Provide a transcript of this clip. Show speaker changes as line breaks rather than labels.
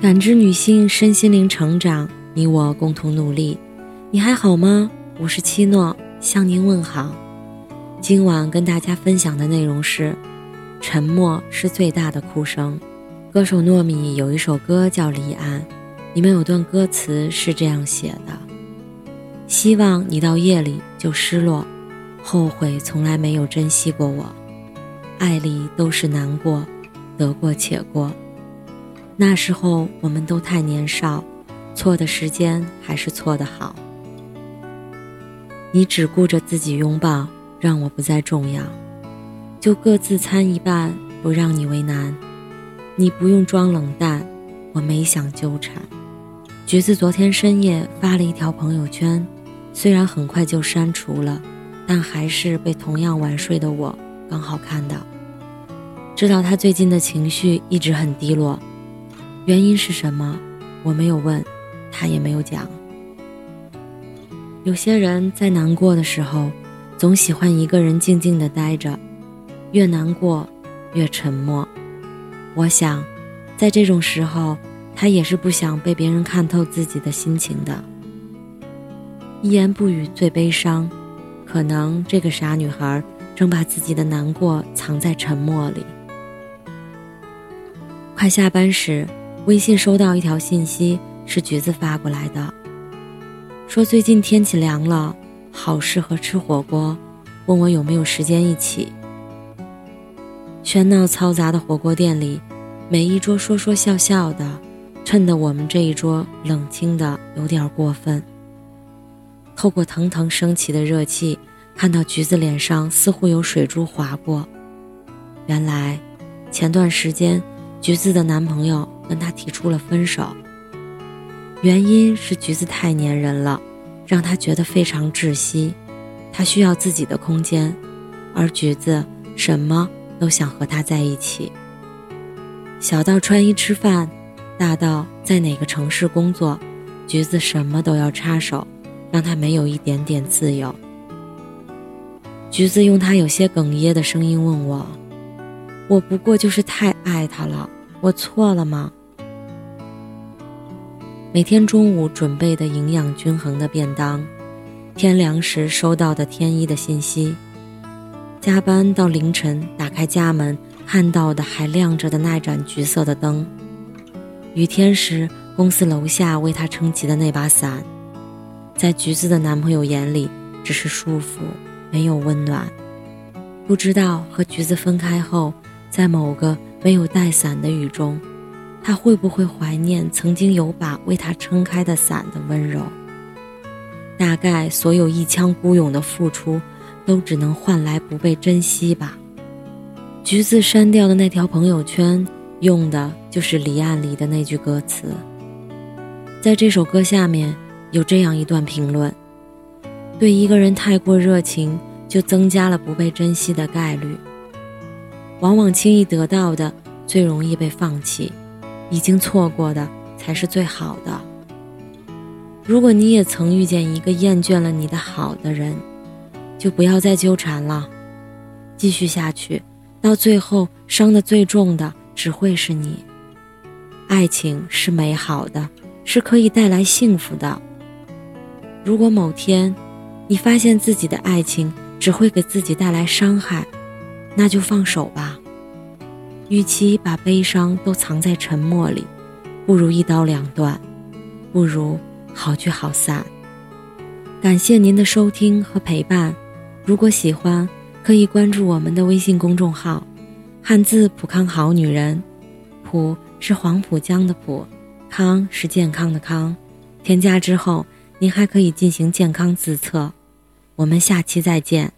感知女性身心灵成长，你我共同努力。你还好吗？我是七诺，向您问好。今晚跟大家分享的内容是：沉默是最大的哭声。歌手糯米有一首歌叫《离岸》，里面有段歌词是这样写的：希望你到夜里就失落，后悔从来没有珍惜过我，爱里都是难过，得过且过。那时候我们都太年少，错的时间还是错的好。你只顾着自己拥抱，让我不再重要，就各自参一半，不让你为难。你不用装冷淡，我没想纠缠。橘子昨天深夜发了一条朋友圈，虽然很快就删除了，但还是被同样晚睡的我刚好看到。知道他最近的情绪一直很低落。原因是什么？我没有问，他也没有讲。有些人在难过的时候，总喜欢一个人静静的待着，越难过越沉默。我想，在这种时候，他也是不想被别人看透自己的心情的。一言不语最悲伤，可能这个傻女孩正把自己的难过藏在沉默里。快下班时。微信收到一条信息，是橘子发过来的，说最近天气凉了，好适合吃火锅，问我有没有时间一起。喧闹嘈杂的火锅店里，每一桌说说笑笑的，衬得我们这一桌冷清的有点过分。透过腾腾升起的热气，看到橘子脸上似乎有水珠划过，原来前段时间橘子的男朋友。跟她提出了分手，原因是橘子太粘人了，让她觉得非常窒息。她需要自己的空间，而橘子什么都想和他在一起。小到穿衣吃饭，大到在哪个城市工作，橘子什么都要插手，让他没有一点点自由。橘子用他有些哽咽的声音问我：“我不过就是太爱他了，我错了吗？”每天中午准备的营养均衡的便当，天凉时收到的天一的信息，加班到凌晨打开家门看到的还亮着的那盏橘色的灯，雨天时公司楼下为他撑起的那把伞，在橘子的男朋友眼里只是束缚，没有温暖。不知道和橘子分开后，在某个没有带伞的雨中。他会不会怀念曾经有把为他撑开的伞的温柔？大概所有一腔孤勇的付出，都只能换来不被珍惜吧。橘子删掉的那条朋友圈，用的就是《离岸》里的那句歌词。在这首歌下面有这样一段评论：对一个人太过热情，就增加了不被珍惜的概率。往往轻易得到的，最容易被放弃。已经错过的才是最好的。如果你也曾遇见一个厌倦了你的好的人，就不要再纠缠了。继续下去，到最后伤的最重的只会是你。爱情是美好的，是可以带来幸福的。如果某天你发现自己的爱情只会给自己带来伤害，那就放手吧。与其把悲伤都藏在沉默里，不如一刀两断，不如好聚好散。感谢您的收听和陪伴，如果喜欢，可以关注我们的微信公众号“汉字浦康好女人”，浦是黄浦江的浦，康是健康的康。添加之后，您还可以进行健康自测。我们下期再见。